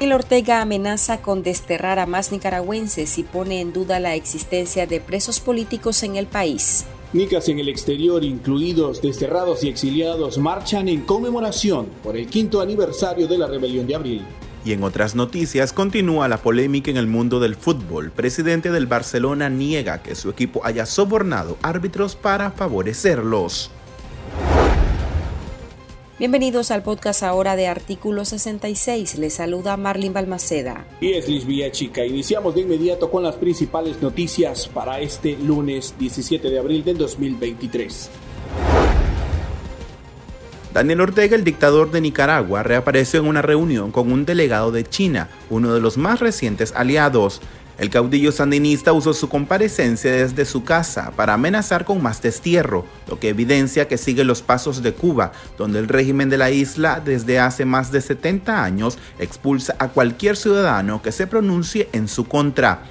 El Ortega amenaza con desterrar a más nicaragüenses y pone en duda la existencia de presos políticos en el país. Nicas en el exterior, incluidos desterrados y exiliados, marchan en conmemoración por el quinto aniversario de la rebelión de abril. Y en otras noticias continúa la polémica en el mundo del fútbol. Presidente del Barcelona niega que su equipo haya sobornado árbitros para favorecerlos. Bienvenidos al podcast ahora de Artículo 66. Les saluda Marlene Balmaceda. Y es Liz Chica. Iniciamos de inmediato con las principales noticias para este lunes 17 de abril del 2023. Daniel Ortega, el dictador de Nicaragua, reapareció en una reunión con un delegado de China, uno de los más recientes aliados. El caudillo sandinista usó su comparecencia desde su casa para amenazar con más destierro, lo que evidencia que sigue los pasos de Cuba, donde el régimen de la isla desde hace más de 70 años expulsa a cualquier ciudadano que se pronuncie en su contra.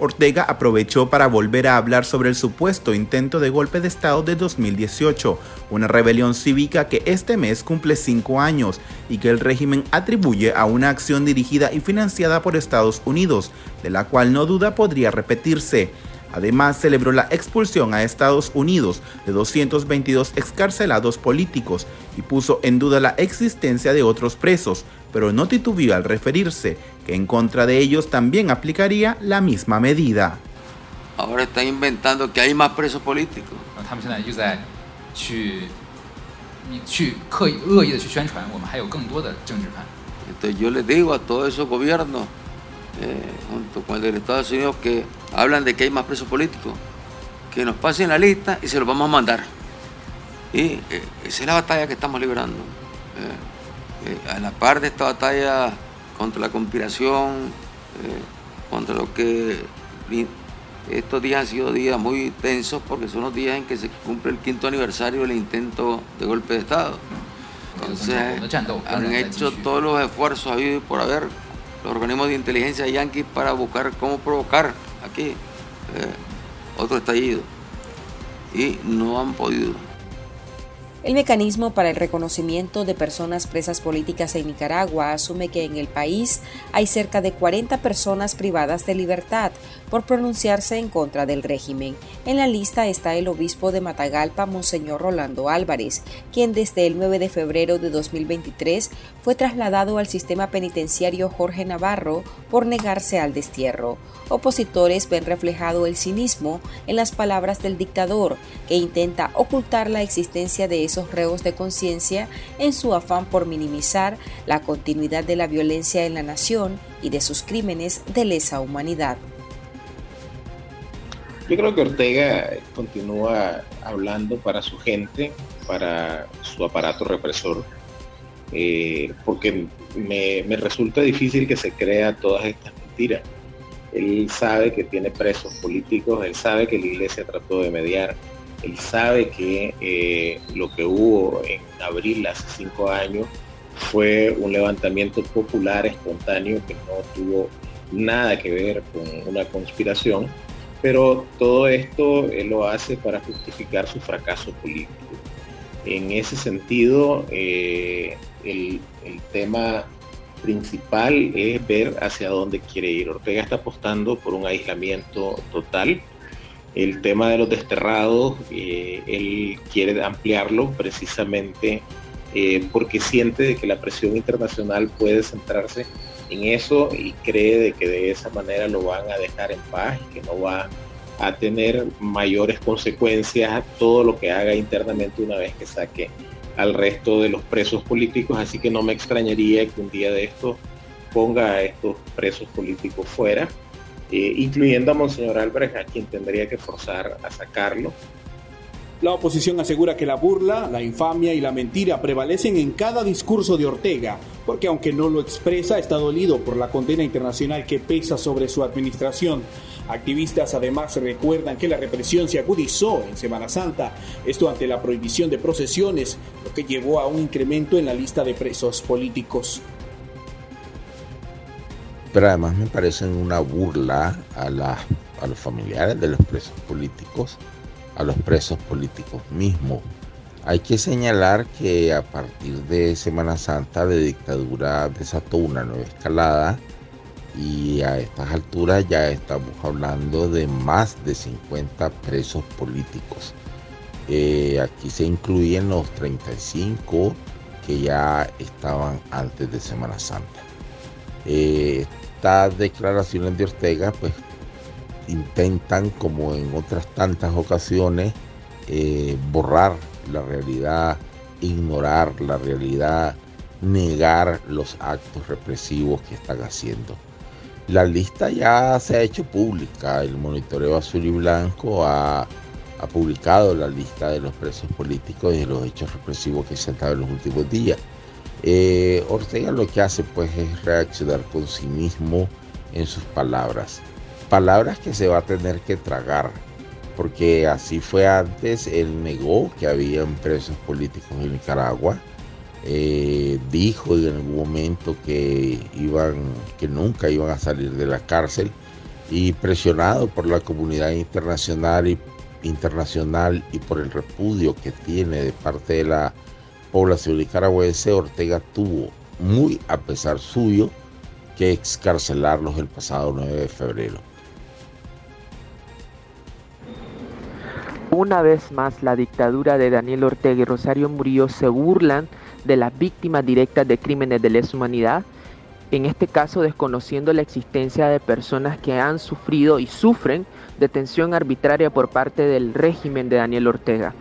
Ortega aprovechó para volver a hablar sobre el supuesto intento de golpe de Estado de 2018, una rebelión cívica que este mes cumple cinco años y que el régimen atribuye a una acción dirigida y financiada por Estados Unidos, de la cual no duda podría repetirse. Además, celebró la expulsión a Estados Unidos de 222 excarcelados políticos y puso en duda la existencia de otros presos, pero no titubeó al referirse que en contra de ellos también aplicaría la misma medida. Ahora están inventando que hay más presos políticos. Entonces yo les digo a todos esos gobiernos, eh, junto con el de Estados Unidos, que hablan de que hay más presos políticos, que nos pasen la lista y se los vamos a mandar. Y eh, esa es la batalla que estamos librando. Eh, eh, a la par de esta batalla contra la conspiración, eh, contra lo que estos días han sido días muy tensos porque son los días en que se cumple el quinto aniversario del intento de golpe de Estado. Entonces han hecho todos los esfuerzos habidos por haber los organismos de inteligencia yanquis para buscar cómo provocar aquí otro estallido y no han podido. El mecanismo para el reconocimiento de personas presas políticas en Nicaragua asume que en el país hay cerca de 40 personas privadas de libertad por pronunciarse en contra del régimen. En la lista está el obispo de Matagalpa, Monseñor Rolando Álvarez, quien desde el 9 de febrero de 2023 fue trasladado al sistema penitenciario Jorge Navarro por negarse al destierro. Opositores ven reflejado el cinismo en las palabras del dictador, que intenta ocultar la existencia de esos reos de conciencia en su afán por minimizar la continuidad de la violencia en la nación y de sus crímenes de lesa humanidad. Yo creo que Ortega continúa hablando para su gente, para su aparato represor, eh, porque me, resulta difícil que se crea todas estas mentiras. Él sabe que tiene presos políticos, él sabe que la iglesia trató de mediar, él sabe que eh, lo que hubo en abril hace cinco años fue un levantamiento popular espontáneo que no tuvo nada que ver con una conspiración, pero todo esto él lo hace para justificar su fracaso político. En ese sentido, eh, el, tema principal es ver hacia dónde quiere ir. Ortega está apostando por un aislamiento total el tema de los desterrados, eh, él quiere ampliarlo precisamente eh, porque siente que la presión internacional puede centrarse en eso y cree de que de esa manera lo van a dejar en paz y que no va a tener mayores consecuencias todo lo que haga internamente una vez que saque al resto de los presos políticos, así que no me extrañaría que un día de esto ponga a estos presos políticos fuera eh, incluyendo a Monseñor Álvarez, a quien tendría que forzar a sacarlo. La oposición asegura que la burla, la infamia y la mentira prevalecen en cada discurso de Ortega, porque aunque no lo expresa, está dolido por la condena internacional que pesa sobre su administración. Activistas además recuerdan que la represión se agudizó en Semana Santa, esto ante la prohibición de procesiones, lo que llevó a un incremento en la lista de presos políticos pero además me parecen una burla a, a los familiares de los presos políticos, a los presos políticos mismos, Hay que señalar que a partir de Semana Santa la dictadura desató una nueva escalada y a estas alturas ya estamos hablando de más de 50 presos políticos. Eh, aquí se incluyen los 35 que ya estaban antes de Semana Santa. Eh, estas declaraciones de Ortega pues intentan como en otras tantas ocasiones eh, borrar la realidad, ignorar la realidad, negar los actos represivos que están haciendo. La lista ya se ha hecho pública, el monitoreo azul y blanco ha, publicado la lista de los presos políticos y de los hechos represivos que se han dado en los últimos días. Eh, Ortega lo que hace pues es reaccionar con sí mismo en sus palabras. Palabras que se va a tener que tragar, porque así fue antes, él negó que habían presos políticos en Nicaragua eh, dijo en algún momento que iban, que nunca iban a salir de la cárcel y presionado por la comunidad internacional y, internacional y por el repudio que tiene de parte de la población nicaragüense, Ortega tuvo, muy a pesar suyo, que excarcelarlos el pasado 9 de febrero. Una vez más, la dictadura de Daniel Ortega y Rosario Murillo se burlan de las víctimas directas de crímenes de lesa humanidad, en este caso desconociendo la existencia de personas que han sufrido y sufren detención arbitraria por parte del régimen de Daniel Ortega.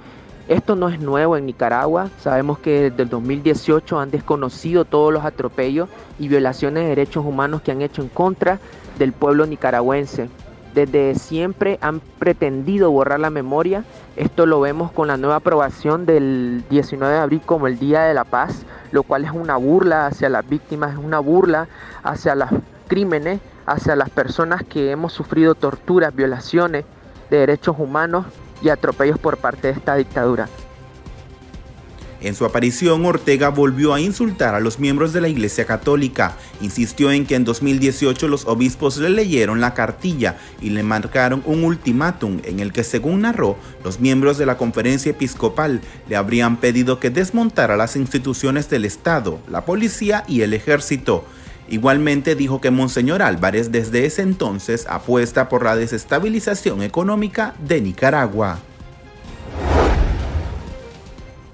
Esto no es nuevo en Nicaragua, sabemos que desde el 2018 han desconocido todos los atropellos y violaciones de derechos humanos que han hecho en contra del pueblo nicaragüense. Desde siempre han pretendido borrar la memoria. Esto lo vemos con la nueva aprobación del 19 de abril como el Día de la Paz, lo cual es una burla hacia las víctimas, es una burla hacia los crímenes, hacia las personas que hemos sufrido torturas, violaciones de derechos humanos y atropellos por parte de esta dictadura. En su aparición, Ortega volvió a insultar a los miembros de la Iglesia Católica. Insistió en que en 2018 los obispos le leyeron la cartilla y le marcaron un ultimátum en el que, según narró, los miembros de la conferencia episcopal le habrían pedido que desmontara las instituciones del Estado, la policía y el ejército. Igualmente dijo que Monseñor Álvarez desde ese entonces apuesta por la desestabilización económica de Nicaragua.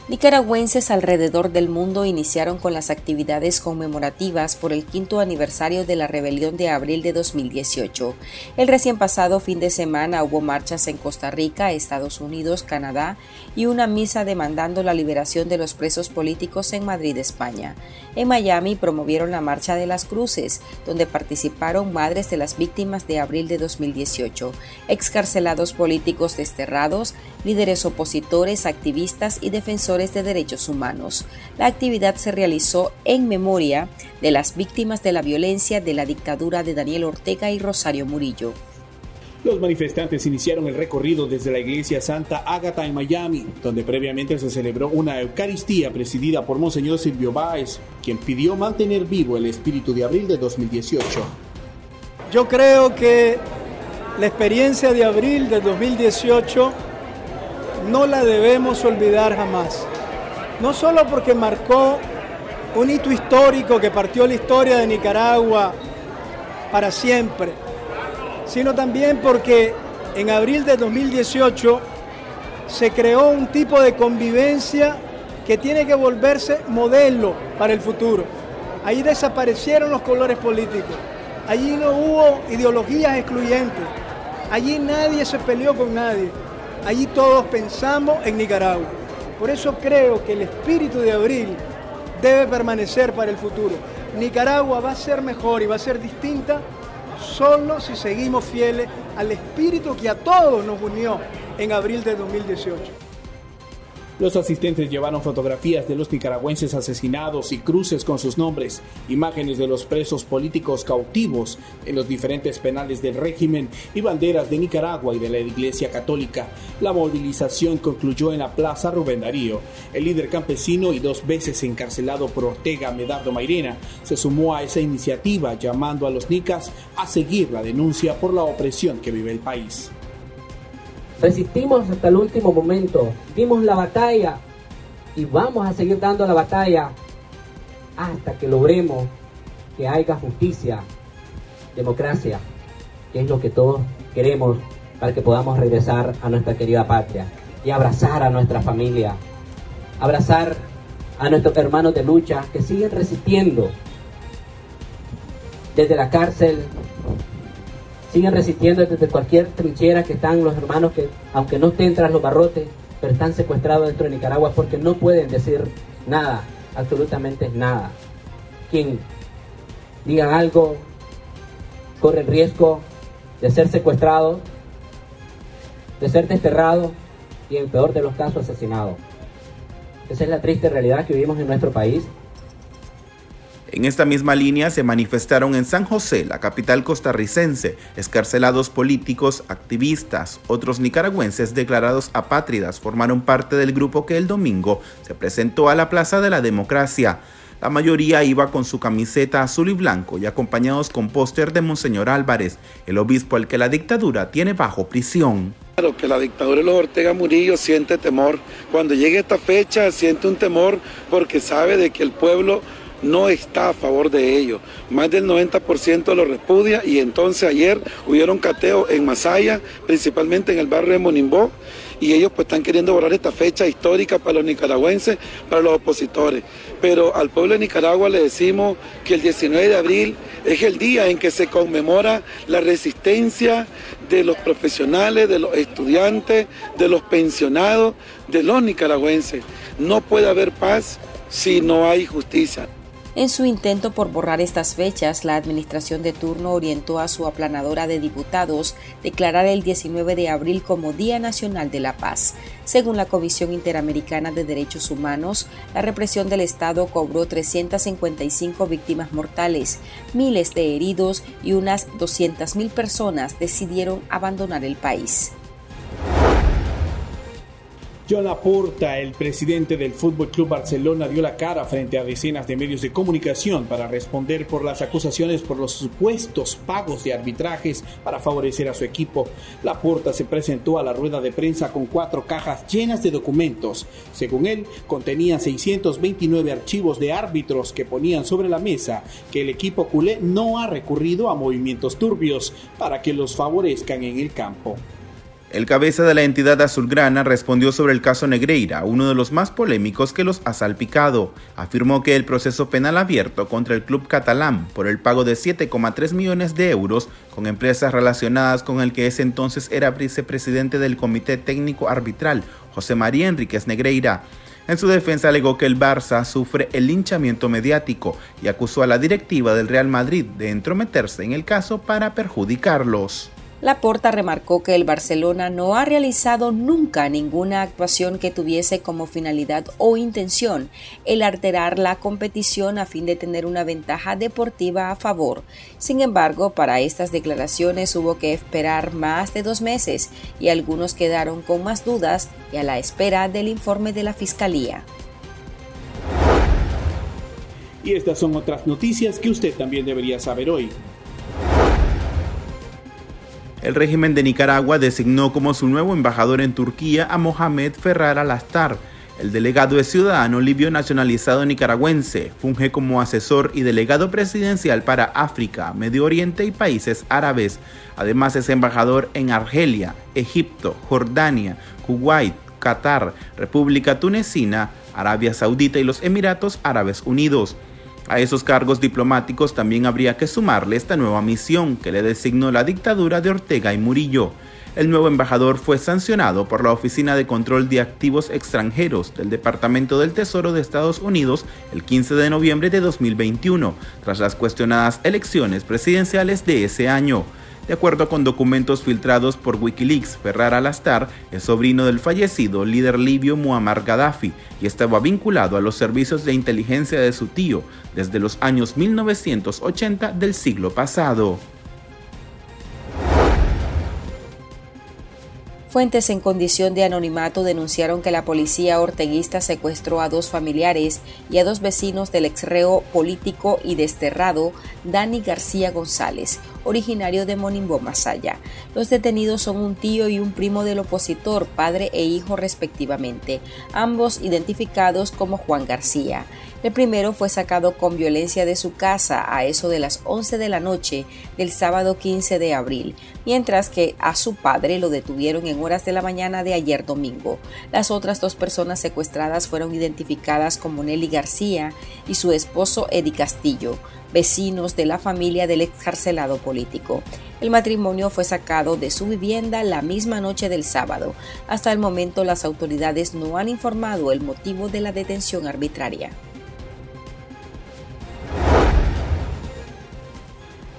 Nicaragüenses alrededor del mundo iniciaron con las actividades conmemorativas por el quinto aniversario de la rebelión de abril de 2018. El recién pasado fin de semana hubo marchas en Costa Rica, Estados Unidos, Canadá y una misa demandando la liberación de los presos políticos en Madrid, España. En Miami promovieron la Marcha de las Cruces, donde participaron madres de las víctimas de abril de 2018, excarcelados políticos desterrados, líderes opositores, activistas y defensores de derechos humanos. La actividad se realizó en memoria de las víctimas de la violencia de la dictadura de Daniel Ortega y Rosario Murillo. Los manifestantes iniciaron el recorrido desde la iglesia Santa Ágata en Miami, donde previamente se celebró una Eucaristía presidida por Monseñor Silvio Báez, quien pidió mantener vivo el espíritu de abril de 2018. Yo creo que la experiencia de abril de 2018 no la debemos olvidar jamás. No solo porque marcó un hito histórico que partió la historia de Nicaragua para siempre, sino también porque en abril de 2018 se creó un tipo de convivencia que tiene que volverse modelo para el futuro. Ahí desaparecieron los colores políticos, allí no hubo ideologías excluyentes, allí nadie se peleó con nadie. Allí todos pensamos en Nicaragua. Por eso creo que el espíritu de abril debe permanecer para el futuro. Nicaragua va a ser mejor y va a ser distinta solo si seguimos fieles al espíritu que a todos nos unió en abril de 2018. Los asistentes llevaron fotografías de los nicaragüenses asesinados y cruces con sus nombres, imágenes de los presos políticos cautivos en los diferentes penales del régimen y banderas de Nicaragua y de la Iglesia Católica. La movilización concluyó en la Plaza Rubén Darío. El líder campesino y dos veces encarcelado por Ortega Medardo Mairena se sumó a esa iniciativa llamando a los nicas a seguir la denuncia por la opresión que vive el país. Resistimos hasta el último momento, dimos la batalla y vamos a seguir dando la batalla hasta que logremos que haya justicia, democracia, que es lo que todos queremos para que podamos regresar a nuestra querida patria y abrazar a nuestra familia, abrazar a nuestros hermanos de lucha que siguen resistiendo desde la cárcel, siguen resistiendo desde cualquier trinchera que están los hermanos que, aunque no estén tras los barrotes, pero están secuestrados dentro de Nicaragua porque no pueden decir nada, absolutamente nada. Quien diga algo corre el riesgo de ser secuestrado, de ser desterrado y en peor de los casos asesinado. Esa es la triste realidad que vivimos en nuestro país en esta misma línea se manifestaron en San José, la capital costarricense, escarcelados políticos, activistas, otros nicaragüenses declarados apátridas formaron parte del grupo que el domingo se presentó a la Plaza de la Democracia. La mayoría iba con su camiseta azul y blanco y acompañados con póster de Monseñor Álvarez, el obispo al que la dictadura tiene bajo prisión. Claro que la dictadura de los Ortega Murillo siente temor. Cuando llegue esta fecha siente un temor porque sabe de que el pueblo no está a favor de ello. Más del 90% lo repudia y entonces ayer hubieron cateo en Masaya, principalmente en el barrio de Monimbó, y ellos pues están queriendo borrar esta fecha histórica para los nicaragüenses, para los opositores. Pero al pueblo de Nicaragua le decimos que el 19 de abril es el día en que se conmemora la resistencia de los profesionales, de los estudiantes, de los pensionados, de los nicaragüenses. No puede haber paz si no hay justicia. En su intento por borrar estas fechas, la administración de turno orientó a su aplanadora de diputados declarar el 19 de abril como Día Nacional de la Paz. Según la Comisión Interamericana de Derechos Humanos, la represión del Estado cobró 355 víctimas mortales, miles de heridos y unas 200.000 personas decidieron abandonar el país. John Laporta, el presidente del Fútbol Club Barcelona, dio la cara frente a decenas de medios de comunicación para responder por las acusaciones por los supuestos pagos de arbitrajes para favorecer a su equipo. Laporta se presentó a la rueda de prensa con cuatro cajas llenas de documentos. Según él, contenían 629 archivos de árbitros que ponían sobre la mesa que el equipo culé no ha recurrido a movimientos turbios para que los favorezcan en el campo. El cabeza de la entidad azulgrana respondió sobre el caso Negreira, uno de los más polémicos que los ha salpicado. Afirmó que el proceso penal abierto contra el club catalán por el pago de 7,3 millones de euros con empresas relacionadas con el que ese entonces era vicepresidente del Comité Técnico Arbitral, José María Enríquez Negreira. En su defensa alegó que el Barça sufre el linchamiento mediático y acusó a la directiva del Real Madrid de entrometerse en el caso para perjudicarlos. Laporta remarcó que el Barcelona no ha realizado nunca ninguna actuación que tuviese como finalidad o intención el alterar la competición a fin de tener una ventaja deportiva a favor. Sin embargo, para estas declaraciones hubo que esperar más de dos meses y algunos quedaron con más dudas y a la espera del informe de la Fiscalía. Y estas son otras noticias que usted también debería saber hoy el régimen de Nicaragua designó como su nuevo embajador en Turquía a Mohamed Ferrar al-Astar. El delegado es ciudadano libio nacionalizado nicaragüense, funge como asesor y delegado presidencial para África, Medio Oriente y países árabes. Además es embajador en Argelia, Egipto, Jordania, Kuwait, Qatar, República Tunecina, Arabia Saudita y los Emiratos Árabes Unidos. A esos cargos diplomáticos también habría que sumarle esta nueva misión que le designó la dictadura de Ortega y Murillo. El nuevo embajador fue sancionado por la Oficina de Control de Activos Extranjeros del Departamento del Tesoro de Estados Unidos el 15 de noviembre de 2021, tras las cuestionadas elecciones presidenciales de ese año. De acuerdo con documentos filtrados por Wikileaks, Ferrar al-Astar es sobrino del fallecido líder libio Muammar Gaddafi y estaba vinculado a los servicios de inteligencia de su tío desde los años 1980 del siglo pasado. Fuentes en condición de anonimato denunciaron que la policía orteguista secuestró a dos familiares y a dos vecinos del exreo político y desterrado Dani García González, originario de Monimbo, Masaya. Los detenidos son un tío y un primo del opositor, padre e hijo respectivamente, ambos identificados como Juan García. El primero fue sacado con violencia de su casa a eso de las 11 de la noche del sábado 15 de abril, mientras que a su padre lo detuvieron en horas de la mañana de ayer domingo. Las otras dos personas secuestradas fueron identificadas como Nelly García y su esposo Eddie Castillo, vecinos de la familia del excarcelado político. El matrimonio fue sacado de su vivienda la misma noche del sábado. Hasta el momento las autoridades no han informado el motivo de la detención arbitraria.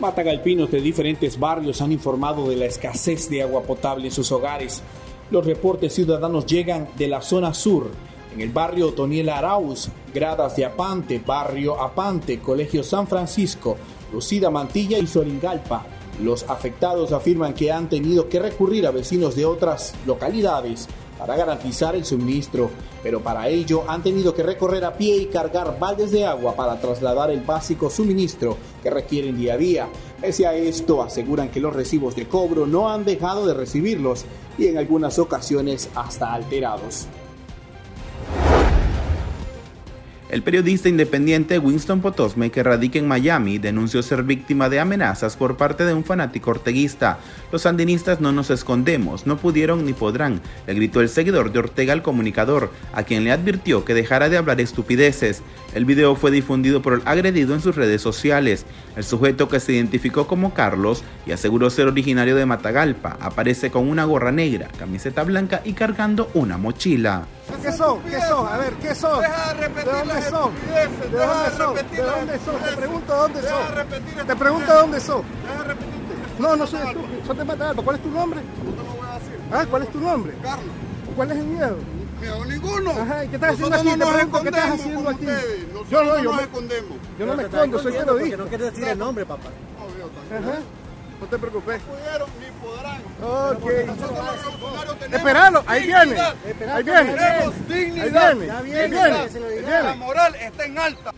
Matagalpinos de diferentes barrios han informado de la escasez de agua potable en sus hogares. Los reportes ciudadanos llegan de la zona sur, en el barrio Toniel Arauz, Gradas de Apante, Barrio Apante, Colegio San Francisco, Lucida Mantilla y Soringalpa. Los afectados afirman que han tenido que recurrir a vecinos de otras localidades para garantizar el suministro, pero para ello han tenido que recorrer a pie y cargar baldes de agua para trasladar el básico suministro que requieren día a día. Pese a esto, aseguran que los recibos de cobro no han dejado de recibirlos y en algunas ocasiones hasta alterados. El periodista independiente Winston Potosme, que radica en Miami, denunció ser víctima de amenazas por parte de un fanático orteguista. Los sandinistas no nos escondemos, no pudieron ni podrán, le gritó el seguidor de Ortega al comunicador, a quien le advirtió que dejara de hablar estupideces. El video fue difundido por el agredido en sus redes sociales. El sujeto que se identificó como Carlos y aseguró ser originario de Matagalpa, aparece con una gorra negra, camiseta blanca y cargando una mochila. ¿Qué son? ¿Qué son? A ver, ¿qué son? Deja de repetir ¿De dónde son? ¿De dónde son? ¿De dónde son? Te pregunto dónde son. Te pregunto dónde son. Deja repetirte. No, no soy estúpido. Yo te mato ¿Cuál es tu nombre? No te lo voy a decir. Ah, ¿cuál es tu nombre? Carlos. ¿Cuál es el miedo? Miedo ninguno. Ajá, ¿y qué estás haciendo aquí? Te pregunto, ¿qué estás haciendo aquí? Yo no, yo me escondemos. Yo no me escondo, soy periodista. no quieres decir el nombre, papá. Ajá. No te preocupes. No pudieron ni podrán. Ok. Esperalo, ahí viene. Ahí viene. Tenemos dignidad. Ahí viene. Ahí viene. La moral está en alta.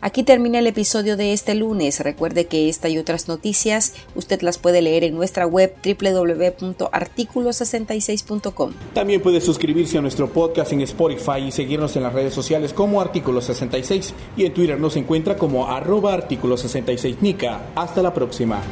Aquí termina el episodio de este lunes. Recuerde que esta y otras noticias usted las puede leer en nuestra web www.articulo66.com. También puede suscribirse a nuestro podcast en Spotify y seguirnos en las redes sociales como Artículo 66 y en Twitter nos encuentra como arroba artículo 66 Nica. Hasta la próxima.